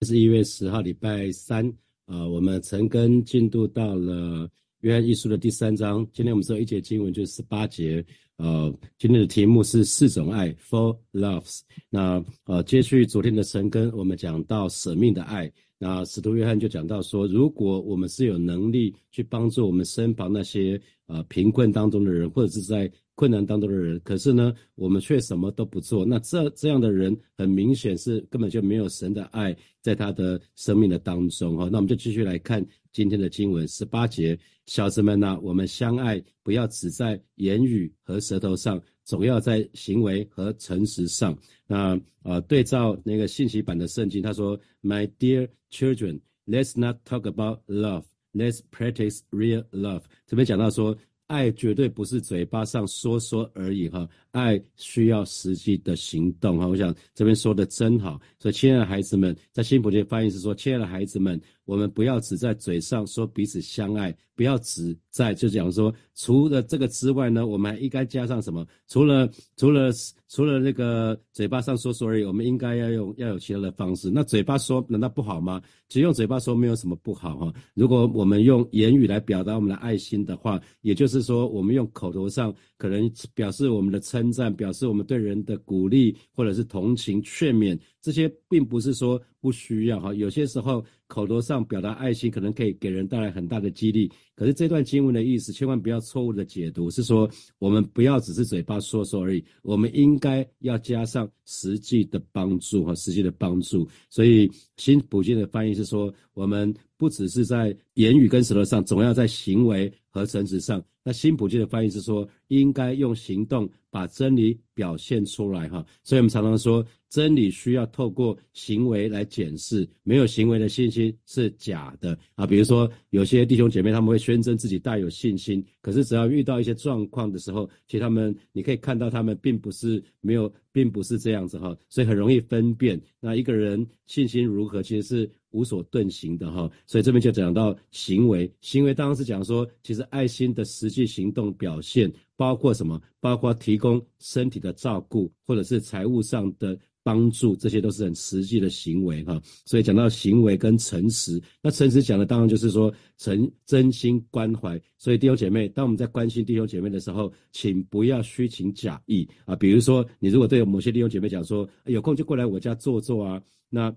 这是一月十号，礼拜三啊，我们陈根进度到了约翰一书的第三章。今天我们说一节经文就是十八节，呃，今天的题目是四种爱 （Four Loves）。那呃，接续昨天的陈根，我们讲到舍命的爱。那使徒约翰就讲到说，如果我们是有能力去帮助我们身旁那些呃贫困当中的人，或者是在困难当中的人，可是呢，我们却什么都不做。那这这样的人，很明显是根本就没有神的爱在他的生命的当中哈。那我们就继续来看今天的经文十八节，小子们呐，我们相爱，不要只在言语和舌头上，总要在行为和诚实上。那呃，对照那个信息版的圣经，他说：“My dear children, let's not talk about love, let's practice real love。”这边讲到说。爱绝对不是嘴巴上说说而已哈，爱需要实际的行动哈。我想这边说的真好，所以亲爱的孩子们，在新普的翻译是说，亲爱的孩子们，我们不要只在嘴上说彼此相爱，不要只在就讲说，除了这个之外呢，我们还应该加上什么？除了除了除了那个嘴巴上说说而已，我们应该要用要有其他的方式。那嘴巴说难道不好吗？只用嘴巴说没有什么不好哈。如果我们用言语来表达我们的爱心的话，也就。是说，我们用口头上可能表示我们的称赞，表示我们对人的鼓励，或者是同情、劝勉，这些并不是说不需要哈。有些时候口头上表达爱心，可能可以给人带来很大的激励。可是这段经文的意思，千万不要错误的解读，是说我们不要只是嘴巴说说而已，我们应该要加上实际的帮助和实际的帮助。所以新普京的翻译是说，我们不只是在言语跟舌头上，总要在行为。和诚实上，那新普京的翻译是说，应该用行动把真理表现出来哈。所以我们常常说，真理需要透过行为来检视，没有行为的信心是假的啊。比如说，有些弟兄姐妹他们会宣称自己带有信心，可是只要遇到一些状况的时候，其实他们你可以看到他们并不是没有，并不是这样子哈。所以很容易分辨那一个人信心如何，其实是。无所遁形的哈，所以这边就讲到行为，行为当然是讲说，其实爱心的实际行动表现包括什么？包括提供身体的照顾，或者是财务上的帮助，这些都是很实际的行为哈。所以讲到行为跟诚实，那诚实讲的当然就是说诚真心关怀。所以弟兄姐妹，当我们在关心弟兄姐妹的时候，请不要虚情假意啊。比如说，你如果对某些弟兄姐妹讲说，有空就过来我家坐坐啊，那。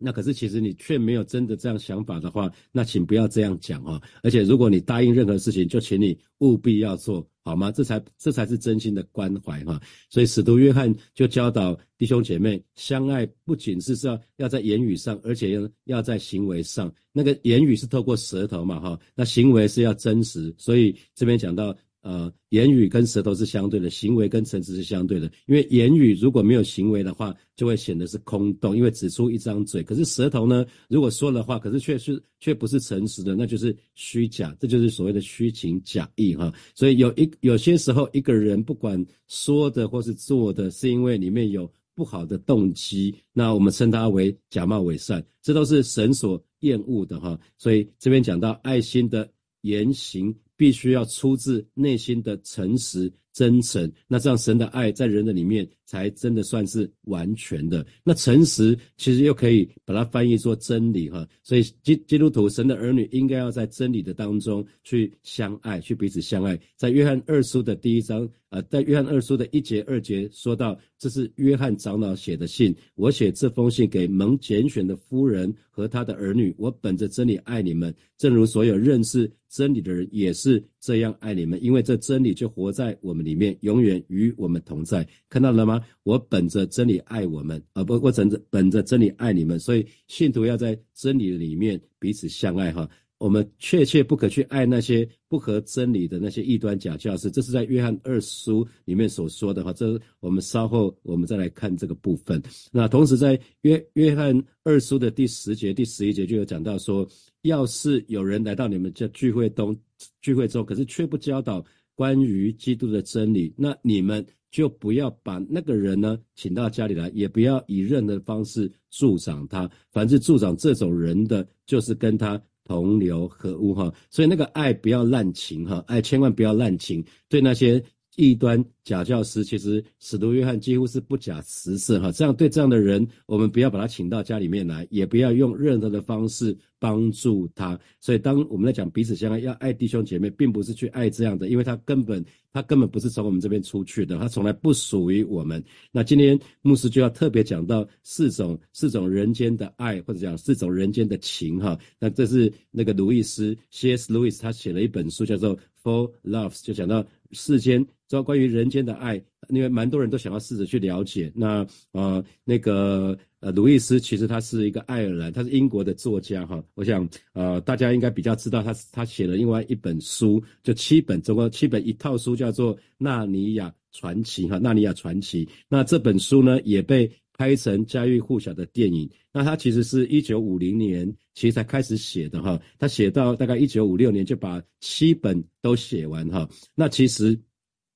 那可是，其实你却没有真的这样想法的话，那请不要这样讲啊！而且，如果你答应任何事情，就请你务必要做好吗？这才这才是真心的关怀哈！所以，使徒约翰就教导弟兄姐妹相爱，不仅是要要在言语上，而且要要在行为上。那个言语是透过舌头嘛哈，那行为是要真实。所以这边讲到。呃，言语跟舌头是相对的，行为跟诚实是相对的。因为言语如果没有行为的话，就会显得是空洞，因为只出一张嘴。可是舌头呢，如果说了话，可是却是却不是诚实的，那就是虚假，这就是所谓的虚情假意哈。所以有一有些时候，一个人不管说的或是做的，是因为里面有不好的动机，那我们称他为假冒伪善，这都是神所厌恶的哈。所以这边讲到爱心的言行。必须要出自内心的诚实真诚，那这样神的爱在人的里面才真的算是完全的。那诚实其实又可以把它翻译作真理哈，所以基基督徒神的儿女应该要在真理的当中去相爱，去彼此相爱。在约翰二书的第一章。呃，在约翰二书的一节二节说到，这是约翰长老写的信。我写这封信给蒙拣选的夫人和他的儿女。我本着真理爱你们，正如所有认识真理的人也是这样爱你们。因为这真理就活在我们里面，永远与我们同在。看到了吗？我本着真理爱我们，啊不，我本着本着真理爱你们。所以信徒要在真理里面彼此相爱，哈。我们确切不可去爱那些不合真理的那些异端假教师，这是在约翰二书里面所说的哈。这我们稍后我们再来看这个部分。那同时在约约翰二书的第十节、第十一节就有讲到说，要是有人来到你们这聚会中，聚会之后可是却不教导关于基督的真理，那你们就不要把那个人呢请到家里来，也不要以任何方式助长他。凡是助长这种人的，就是跟他。同流合污哈，所以那个爱不要滥情哈，爱千万不要滥情。对那些异端假教师，其实使徒约翰几乎是不假辞色哈。这样对这样的人，我们不要把他请到家里面来，也不要用任何的方式帮助他。所以，当我们在讲彼此相爱，要爱弟兄姐妹，并不是去爱这样的，因为他根本他根本不是从我们这边出去的，他从来不属于我们。那今天牧师就要特别讲到四种四种人间的爱，或者讲四种人间的情哈。那这是那个路易斯 C.S. 路易斯他写了一本书，叫做《For Loves》，就讲到世间。说关于人间的爱，因为蛮多人都想要试着去了解。那呃，那个呃，鲁易斯其实他是一个爱尔兰，他是英国的作家哈。我想呃，大家应该比较知道他，他写了另外一本书，就七本，总共七本一套书，叫做《纳尼亚传奇》哈，《纳尼亚传奇》。那这本书呢，也被拍成家喻户晓的电影。那他其实是一九五零年其实才开始写的哈，他写到大概一九五六年就把七本都写完哈。那其实。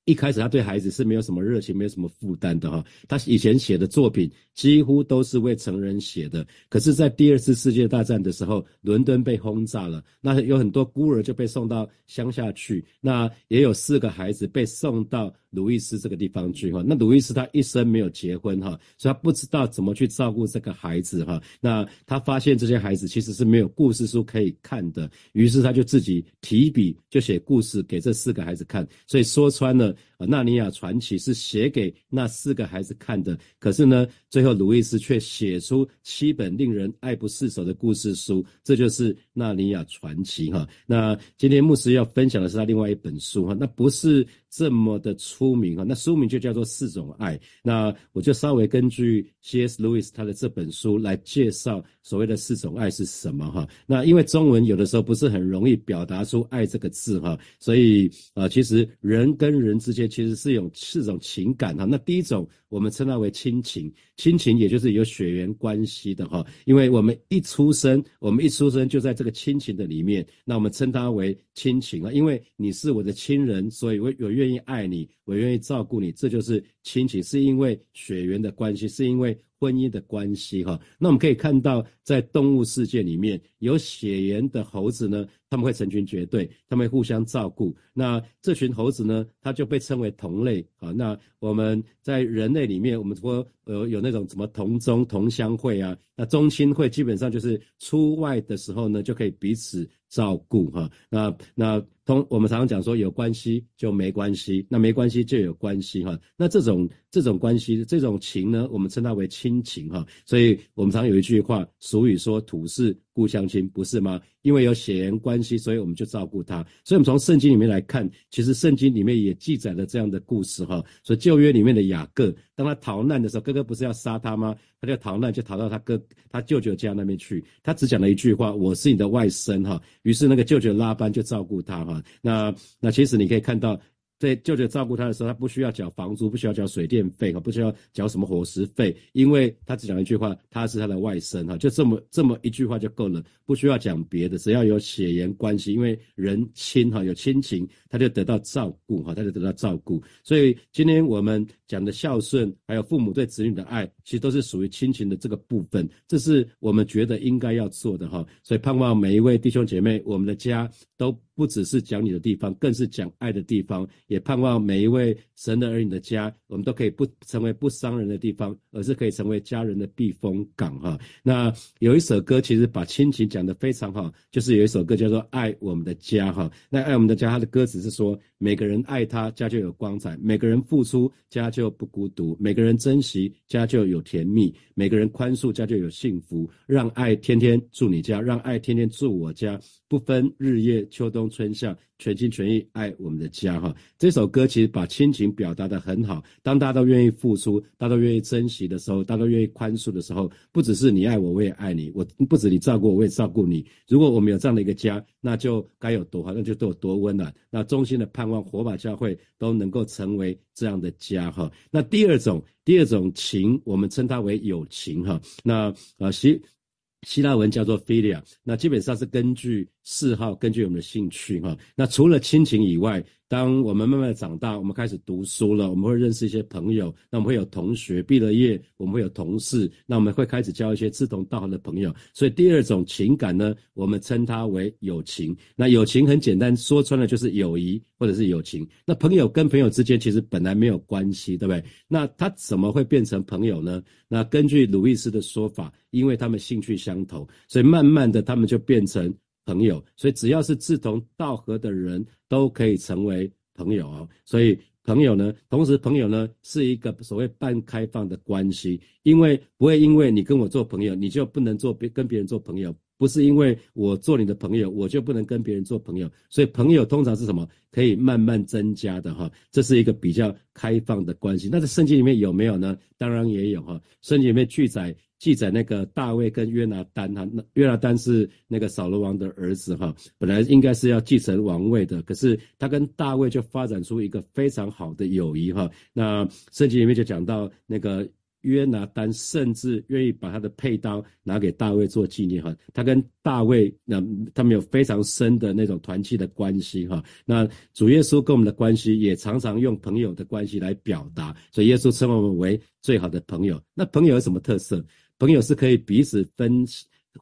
一开始他对孩子是没有什么热情，没有什么负担的哈。他以前写的作品几乎都是为成人写的。可是，在第二次世界大战的时候，伦敦被轰炸了，那有很多孤儿就被送到乡下去。那也有四个孩子被送到鲁伊斯这个地方去哈。那鲁伊斯他一生没有结婚哈，所以他不知道怎么去照顾这个孩子哈。那他发现这些孩子其实是没有故事书可以看的，于是他就自己提笔就写故事给这四个孩子看。所以说穿了。啊，《纳尼亚传奇》是写给那四个孩子看的，可是呢，最后鲁伊斯却写出七本令人爱不释手的故事书，这就是《纳尼亚传奇》哈。那今天牧师要分享的是他另外一本书哈，那不是。这么的出名哈，那书名就叫做《四种爱》。那我就稍微根据 C.S. Lewis 他的这本书来介绍所谓的四种爱是什么哈。那因为中文有的时候不是很容易表达出“爱”这个字哈，所以呃，其实人跟人之间其实是有四种情感哈。那第一种我们称它为亲情，亲情也就是有血缘关系的哈。因为我们一出生，我们一出生就在这个亲情的里面，那我们称它为亲情啊。因为你是我的亲人，所以我我。愿意爱你，我愿意照顾你，这就是亲情，是因为血缘的关系，是因为 way 婚姻的关系，哈。那我们可以看到，在动物世界里面有血缘的猴子呢，他们会成群结队，他们互相照顾。那这群猴子呢，它就被称为同类，啊。那我们在人类里面，我们说呃有那种什么同宗同乡会啊，那宗亲会基本上就是出外的时候呢，就可以彼此。照顾哈，那那同我们常常讲说有关系就没关系，那没关系就有关系哈，那这种这种关系这种情呢，我们称它为亲亲情哈，所以我们常有一句话俗语说土是故乡亲，不是吗？因为有血缘关系，所以我们就照顾他。所以，我们从圣经里面来看，其实圣经里面也记载了这样的故事哈。所以旧约里面的雅各，当他逃难的时候，哥哥不是要杀他吗？他就逃难，就逃到他哥他舅舅家那边去。他只讲了一句话：“我是你的外甥哈。”于是那个舅舅拉班就照顾他哈。那那其实你可以看到。在舅舅照顾他的时候，他不需要缴房租，不需要缴水电费，哈，不需要缴什么伙食费，因为他只讲一句话，他是他的外甥，哈，就这么这么一句话就够了，不需要讲别的，只要有血缘关系，因为人亲，哈，有亲情，他就得到照顾，哈，他就得到照顾。所以今天我们讲的孝顺，还有父母对子女的爱，其实都是属于亲情的这个部分，这是我们觉得应该要做的，哈。所以盼望每一位弟兄姐妹，我们的家都不只是讲你的地方，更是讲爱的地方。也盼望每一位神的儿女的家，我们都可以不成为不伤人的地方，而是可以成为家人的避风港哈。那有一首歌其实把亲情讲得非常好，就是有一首歌叫做《爱我们的家》哈。那爱我们的家，它的歌词是说：每个人爱他，家就有光彩；每个人付出，家就不孤独；每个人珍惜，家就有甜蜜；每个人宽恕，家就有幸福。让爱天天住你家，让爱天天住我家，不分日夜秋冬春夏。全心全意爱我们的家，哈！这首歌其实把亲情表达的很好。当大家都愿意付出，大家都愿意珍惜的时候，大家都愿意宽恕的时候，不只是你爱我，我也爱你。我不止你照顾我，我也照顾你。如果我们有这样的一个家，那就该有多好，那就都有多温暖。那衷心的盼望火把教会都能够成为这样的家，哈！那第二种，第二种情，我们称它为友情，哈！那啊，希希腊文叫做 philia，那基本上是根据嗜好，根据我们的兴趣哈。那除了亲情以外，当我们慢慢的长大，我们开始读书了，我们会认识一些朋友，那我们会有同学，毕了业，我们会有同事，那我们会开始交一些志同道合的朋友。所以第二种情感呢，我们称它为友情。那友情很简单，说穿了就是友谊或者是友情。那朋友跟朋友之间其实本来没有关系，对不对？那他怎么会变成朋友呢？那根据鲁易斯的说法，因为他们兴趣相投，所以慢慢的他们就变成。朋友，所以只要是志同道合的人都可以成为朋友哦。所以朋友呢，同时朋友呢是一个所谓半开放的关系，因为不会因为你跟我做朋友，你就不能做别跟别人做朋友，不是因为我做你的朋友，我就不能跟别人做朋友。所以朋友通常是什么？可以慢慢增加的哈，这是一个比较开放的关系。那在圣经里面有没有呢？当然也有哈，圣经里面记载。记载那个大卫跟约拿丹哈，那约拿丹是那个扫罗王的儿子哈，本来应该是要继承王位的，可是他跟大卫就发展出一个非常好的友谊哈。那圣经里面就讲到那个约拿丹甚至愿意把他的佩刀拿给大卫做纪念哈，他跟大卫那他们有非常深的那种团契的关系哈。那主耶稣跟我们的关系也常常用朋友的关系来表达，所以耶稣称我们为最好的朋友。那朋友有什么特色？朋友是可以彼此分、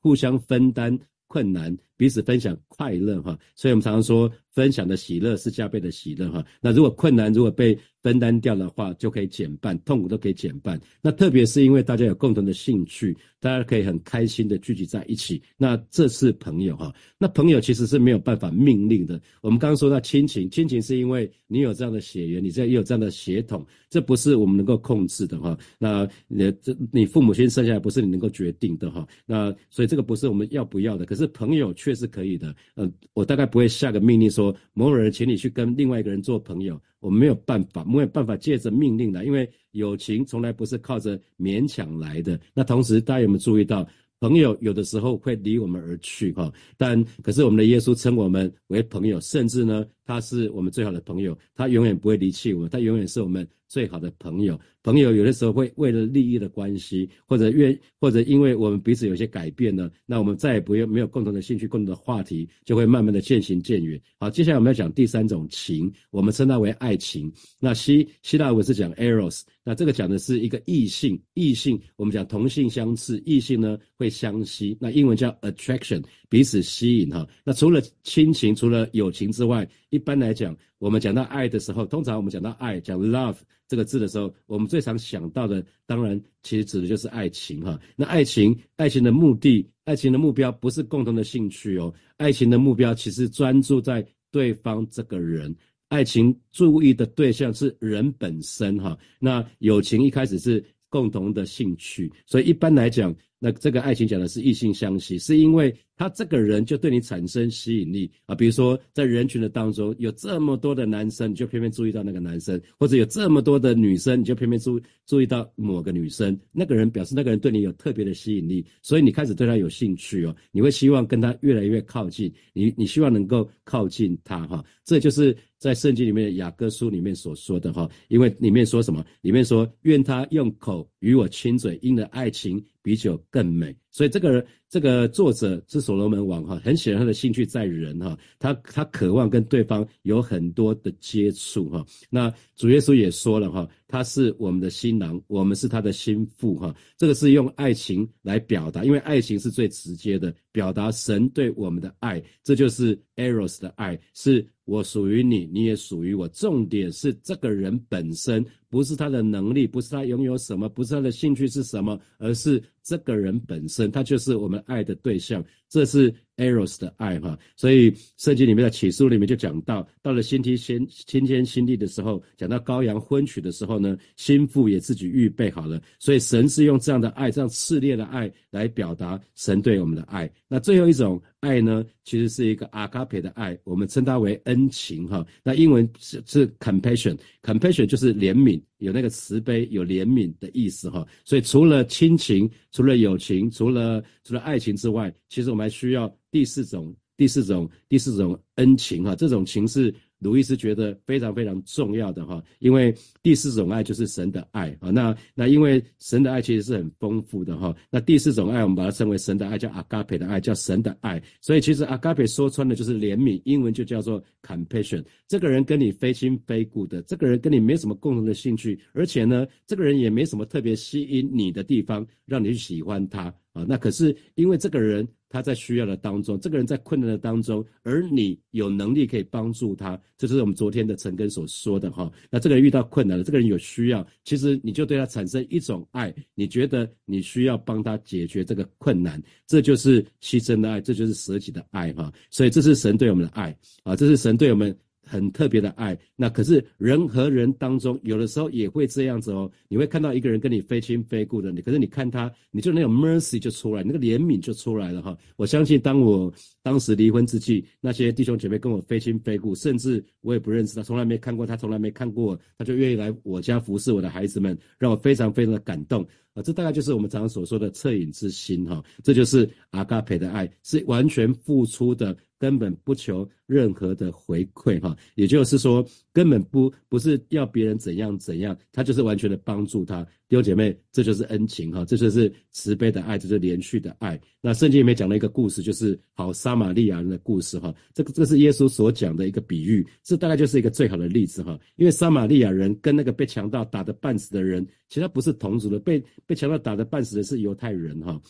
互相分担困难，彼此分享快乐，哈。所以我们常常说，分享的喜乐是加倍的喜乐，哈。那如果困难如果被分担掉的话，就可以减半，痛苦都可以减半。那特别是因为大家有共同的兴趣，大家可以很开心的聚集在一起。那这是朋友，哈。那朋友其实是没有办法命令的。我们刚刚说到亲情，亲情是因为你有这样的血缘，你这也有这样的血统。这不是我们能够控制的哈，那你这你父母亲生下来不是你能够决定的哈，那所以这个不是我们要不要的，可是朋友却确是可以的。嗯，我大概不会下个命令说某人请你去跟另外一个人做朋友，我们没有办法，没有办法借着命令的，因为友情从来不是靠着勉强来的。那同时大家有没有注意到？朋友有的时候会离我们而去，哈，但可是我们的耶稣称我们为朋友，甚至呢，他是我们最好的朋友，他永远不会离弃我们，他永远是我们最好的朋友。朋友有的时候会为了利益的关系，或者愿，或者因为我们彼此有些改变呢，那我们再也不用没有共同的兴趣、共同的话题，就会慢慢的渐行渐远。好，接下来我们要讲第三种情，我们称它为爱情。那希希腊文是讲 eros。那这个讲的是一个异性，异性我们讲同性相斥，异性呢会相吸。那英文叫 attraction，彼此吸引哈。那除了亲情，除了友情之外，一般来讲，我们讲到爱的时候，通常我们讲到爱，讲 love 这个字的时候，我们最常想到的，当然其实指的就是爱情哈。那爱情，爱情的目的，爱情的目标不是共同的兴趣哦，爱情的目标其实专注在对方这个人。爱情注意的对象是人本身，哈，那友情一开始是共同的兴趣，所以一般来讲。那这个爱情讲的是异性相吸，是因为他这个人就对你产生吸引力啊。比如说在人群的当中有这么多的男生，你就偏偏注意到那个男生；或者有这么多的女生，你就偏偏注注意到某个女生。那个人表示那个人对你有特别的吸引力，所以你开始对他有兴趣哦。你会希望跟他越来越靠近，你你希望能够靠近他哈。这就是在圣经里面的雅各书里面所说的哈，因为里面说什么？里面说愿他用口与我亲嘴，因了爱情。比酒更美，所以这个这个作者是所罗门王哈，很显然他的兴趣在人哈，他他渴望跟对方有很多的接触哈。那主耶稣也说了哈，他是我们的新郎，我们是他的心腹哈。这个是用爱情来表达，因为爱情是最直接的表达神对我们的爱，这就是 eros 的爱，是我属于你，你也属于我。重点是这个人本身。不是他的能力，不是他拥有什么，不是他的兴趣是什么，而是这个人本身，他就是我们爱的对象。这是 eros 的爱哈，所以圣经里面的启示里面就讲到，到了新天新新天新地的时候，讲到羔羊婚娶的时候呢，心腹也自己预备好了。所以神是用这样的爱，这样炽烈的爱来表达神对我们的爱。那最后一种爱呢，其实是一个阿卡培的爱，我们称它为恩情哈。那英文是是 compassion，compassion 就是怜悯。有那个慈悲、有怜悯的意思哈，所以除了亲情、除了友情、除了除了爱情之外，其实我们还需要第四种、第四种、第四种恩情哈。这种情是鲁伊斯觉得非常非常重要的哈，因为第四种爱就是神的爱啊。那那因为神的爱其实是很丰富的哈。那第四种爱我们把它称为神的爱，叫阿嘎培的爱，叫神的爱。所以其实阿嘎培说穿了就是怜悯，英文就叫做 compassion。这个人跟你非亲非故的，这个人跟你没什么共同的兴趣，而且呢，这个人也没什么特别吸引你的地方，让你去喜欢他。啊，那可是因为这个人他在需要的当中，这个人在困难的当中，而你有能力可以帮助他，这是我们昨天的陈根所说的哈。那这个人遇到困难了，这个人有需要，其实你就对他产生一种爱，你觉得你需要帮他解决这个困难，这就是牺牲的爱，这就是舍己的爱哈。所以这是神对我们的爱啊，这是神对我们。很特别的爱，那可是人和人当中，有的时候也会这样子哦。你会看到一个人跟你非亲非故的，你可是你看他，你就那种 mercy 就出来，那个怜悯就出来了哈。我相信，当我当时离婚之际，那些弟兄姐妹跟我非亲非故，甚至我也不认识他，从来没看过他，从来没看过我，他就愿意来我家服侍我的孩子们，让我非常非常的感动啊。这大概就是我们常常所说的恻隐之心哈。这就是阿嘎培的爱，是完全付出的。根本不求任何的回馈，哈，也就是说，根本不不是要别人怎样怎样，他就是完全的帮助他。弟兄姐妹，这就是恩情，哈，这就是慈悲的爱，这是连续的爱。那圣经里面讲了一个故事，就是好撒玛利亚人的故事，哈，这个这是耶稣所讲的一个比喻，这大概就是一个最好的例子，哈，因为撒玛利亚人跟那个被强盗打得半死的人，其实他不是同族的，被被强盗打得半死的是犹太人，哈，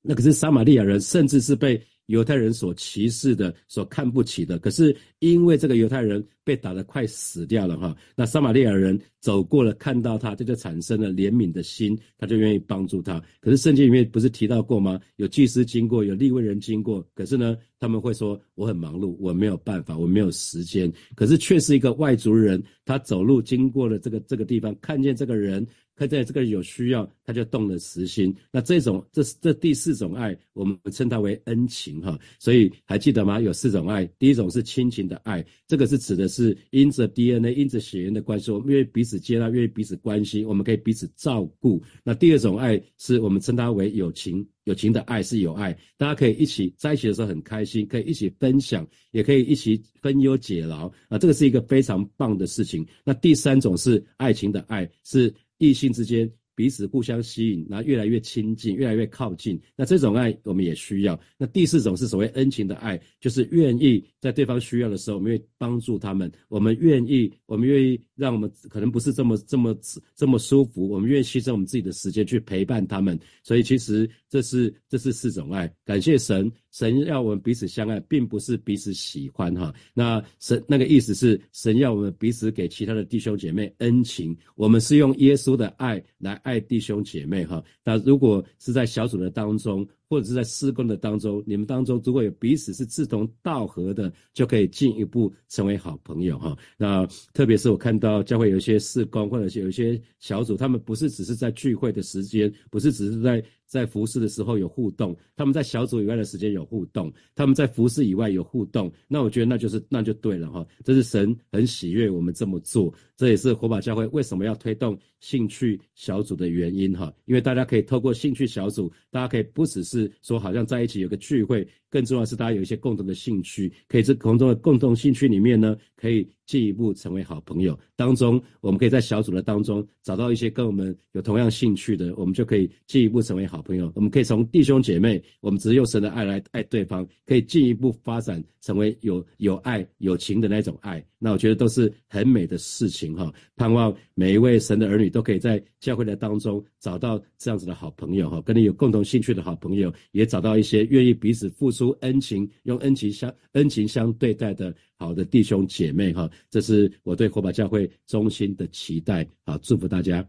那可是撒玛利亚人，甚至是被。犹太人所歧视的、所看不起的，可是因为这个犹太人被打得快死掉了哈，那撒玛利亚人走过了，看到他，这就产生了怜悯的心，他就愿意帮助他。可是圣经里面不是提到过吗？有祭司经过，有利未人经过，可是呢，他们会说我很忙碌，我没有办法，我没有时间。可是却是一个外族人，他走路经过了这个这个地方，看见这个人。看见这个有需要，他就动了实心。那这种，这是这第四种爱，我们称它为恩情哈。所以还记得吗？有四种爱，第一种是亲情的爱，这个是指的是因着 DNA、因着血缘的关系，我们愿意彼此接纳，愿意彼此关心，我们可以彼此照顾。那第二种爱是我们称它为友情，友情的爱是有爱，大家可以一起在一起的时候很开心，可以一起分享，也可以一起分忧解劳啊，这个是一个非常棒的事情。那第三种是爱情的爱是。异性之间彼此互相吸引，然后越来越亲近，越来越靠近。那这种爱我们也需要。那第四种是所谓恩情的爱，就是愿意在对方需要的时候，我们愿意帮助他们。我们愿意，我们愿意让我们可能不是这么这么这么舒服，我们愿意牺牲我们自己的时间去陪伴他们。所以其实这是这是四种爱。感谢神。神要我们彼此相爱，并不是彼此喜欢哈。那神那个意思是，神要我们彼此给其他的弟兄姐妹恩情。我们是用耶稣的爱来爱弟兄姐妹哈。那如果是在小组的当中，或者是在施工的当中，你们当中如果有彼此是志同道合的，就可以进一步成为好朋友哈。那特别是我看到教会有一些施工，或者是有一些小组，他们不是只是在聚会的时间，不是只是在。在服侍的时候有互动，他们在小组以外的时间有互动，他们在服侍以外有互动，那我觉得那就是那就对了哈，这是神很喜悦我们这么做，这也是火把教会为什么要推动兴趣小组的原因哈，因为大家可以透过兴趣小组，大家可以不只是说好像在一起有个聚会。更重要是，大家有一些共同的兴趣，可以在共同的共同兴趣里面呢，可以进一步成为好朋友。当中，我们可以在小组的当中找到一些跟我们有同样兴趣的，我们就可以进一步成为好朋友。我们可以从弟兄姐妹，我们只是用神的爱来爱对方，可以进一步发展成为有有爱、有情的那种爱。那我觉得都是很美的事情哈。盼望每一位神的儿女都可以在教会的当中找到这样子的好朋友哈，跟你有共同兴趣的好朋友，也找到一些愿意彼此付出。出恩情，用恩情相恩情相对待的好的弟兄姐妹哈，这是我对火把教会衷心的期待。好，祝福大家。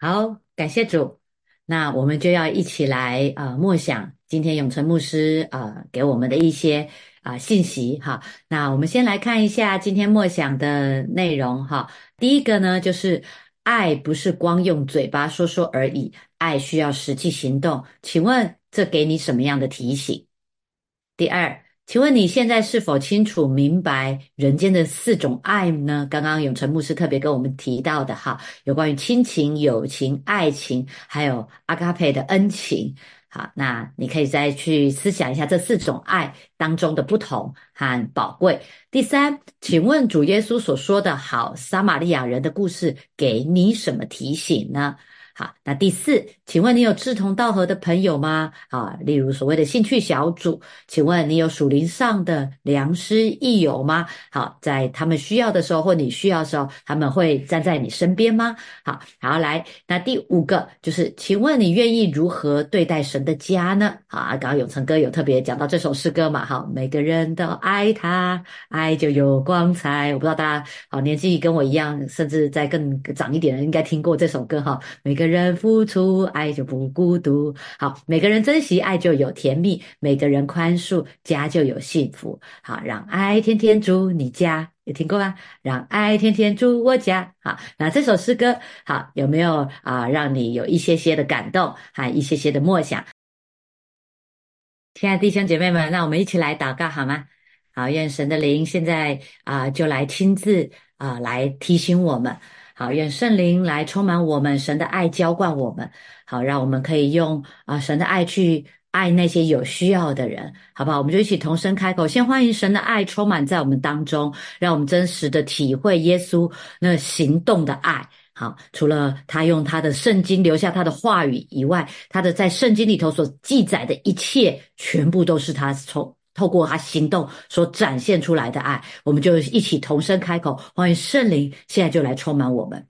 好，感谢主。那我们就要一起来啊默想今天永成牧师啊给我们的一些啊信息哈。那我们先来看一下今天默想的内容哈。第一个呢，就是爱不是光用嘴巴说说而已，爱需要实际行动。请问这给你什么样的提醒？第二，请问你现在是否清楚明白人间的四种爱呢？刚刚永成牧师特别跟我们提到的哈，有关于亲情、友情、爱情，还有阿卡佩的恩情。好，那你可以再去思想一下这四种爱当中的不同和宝贵。第三，请问主耶稣所说的好撒玛利亚人的故事给你什么提醒呢？好，那第四，请问你有志同道合的朋友吗？啊，例如所谓的兴趣小组，请问你有属灵上的良师益友吗？好，在他们需要的时候或你需要的时候，他们会站在你身边吗？好，好来，那第五个就是，请问你愿意如何对待神的家呢？啊，刚刚永成哥有特别讲到这首诗歌嘛？好，每个人都爱他，爱就有光彩。我不知道大家好年纪跟我一样，甚至在更长一点的，应该听过这首歌哈。每个人付出，爱就不孤独。好，每个人珍惜爱就有甜蜜，每个人宽恕，家就有幸福。好，让爱天天住你家，有听过吗？让爱天天住我家。好，那这首诗歌，好有没有啊？让你有一些些的感动，还一些些的默想。亲爱的弟兄姐妹们，那我们一起来祷告好吗？好，愿神的灵现在啊，就来亲自啊，来提醒我们。好，愿圣灵来充满我们，神的爱浇灌我们。好，让我们可以用啊神的爱去爱那些有需要的人，好不好？我们就一起同声开口，先欢迎神的爱充满在我们当中，让我们真实的体会耶稣那行动的爱。好，除了他用他的圣经留下他的话语以外，他的在圣经里头所记载的一切，全部都是他从。透过他行动所展现出来的爱，我们就一起同声开口，欢迎圣灵现在就来充满我们，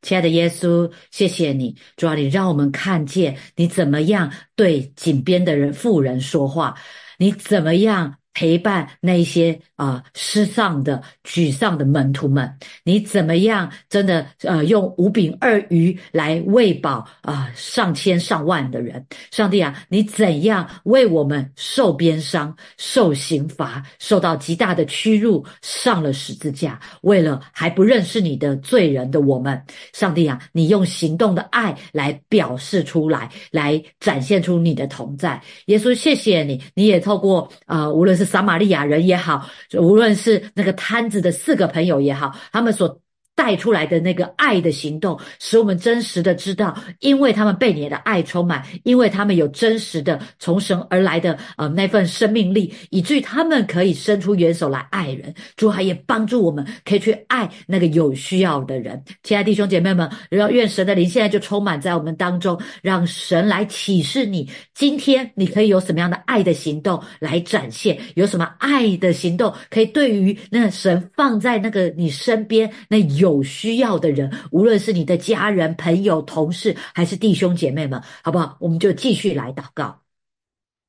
亲爱的耶稣，谢谢你，主啊你让我们看见你怎么样对井边的人富人说话，你怎么样。陪伴那些啊失丧的、沮丧的门徒们，你怎么样？真的呃，用五饼二鱼来喂饱啊上千上万的人。上帝啊，你怎样为我们受鞭伤、受刑罚、受到极大的屈辱，上了十字架，为了还不认识你的罪人的我们。上帝啊，你用行动的爱来表示出来，来展现出你的同在。耶稣，谢谢你，你也透过啊，无论是撒玛利亚人也好，无论是那个摊子的四个朋友也好，他们所。带出来的那个爱的行动，使我们真实的知道，因为他们被你的爱充满，因为他们有真实的从神而来的呃那份生命力，以至于他们可以伸出援手来爱人。主啊，也帮助我们可以去爱那个有需要的人。亲爱的弟兄姐妹们，要愿神的灵现在就充满在我们当中，让神来启示你，今天你可以有什么样的爱的行动来展现，有什么爱的行动可以对于那神放在那个你身边那有。有需要的人，无论是你的家人、朋友、同事，还是弟兄姐妹们，好不好？我们就继续来祷告。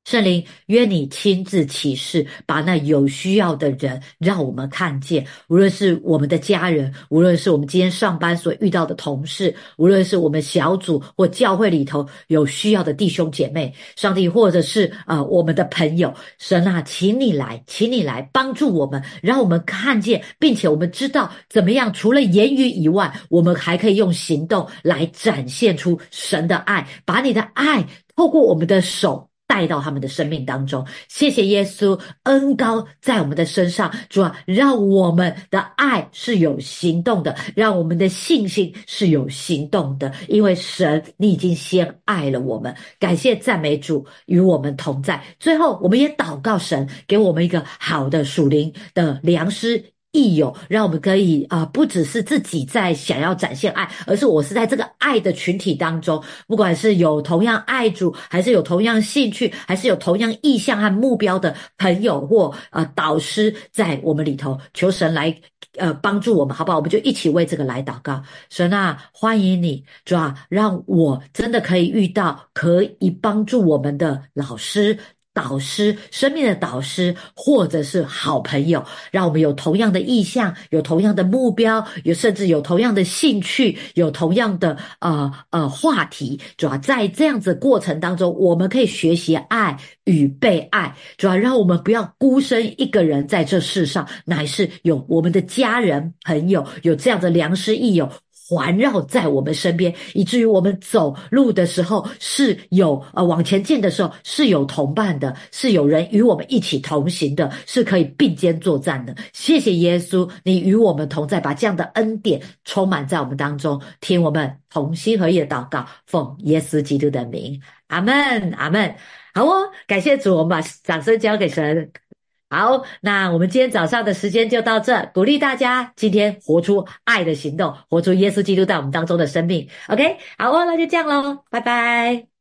圣灵，约你亲自启示，把那有需要的人让我们看见。无论是我们的家人，无论是我们今天上班所遇到的同事，无论是我们小组或教会里头有需要的弟兄姐妹，上帝，或者是啊我们的朋友，神啊，请你来，请你来帮助我们，让我们看见，并且我们知道怎么样，除了言语以外，我们还可以用行动来展现出神的爱，把你的爱透过我们的手。带到他们的生命当中，谢谢耶稣恩高在我们的身上，主啊，让我们的爱是有行动的，让我们的信心是有行动的，因为神你已经先爱了我们，感谢赞美主与我们同在。最后，我们也祷告神给我们一个好的属灵的良师。益友，让我们可以啊，不只是自己在想要展现爱，而是我是在这个爱的群体当中，不管是有同样爱主，还是有同样兴趣，还是有同样意向和目标的朋友或呃导师在我们里头，求神来呃帮助我们，好不好？我们就一起为这个来祷告。神啊，欢迎你，主啊，让我真的可以遇到可以帮助我们的老师。导师，生命的导师，或者是好朋友，让我们有同样的意向，有同样的目标，有甚至有同样的兴趣，有同样的呃呃话题。主要在这样子过程当中，我们可以学习爱与被爱。主要让我们不要孤身一个人在这世上，乃是有我们的家人朋友，有这样的良师益友。环绕在我们身边，以至于我们走路的时候是有呃往前进的时候是有同伴的，是有人与我们一起同行的，是可以并肩作战的。谢谢耶稣，你与我们同在，把这样的恩典充满在我们当中，听我们同心合意的祷告，奉耶稣基督的名，阿门，阿门。好哦，感谢主，我们把掌声交给神。好，那我们今天早上的时间就到这，鼓励大家今天活出爱的行动，活出耶稣基督在我们当中的生命。OK，好哦，那就这样喽，拜拜。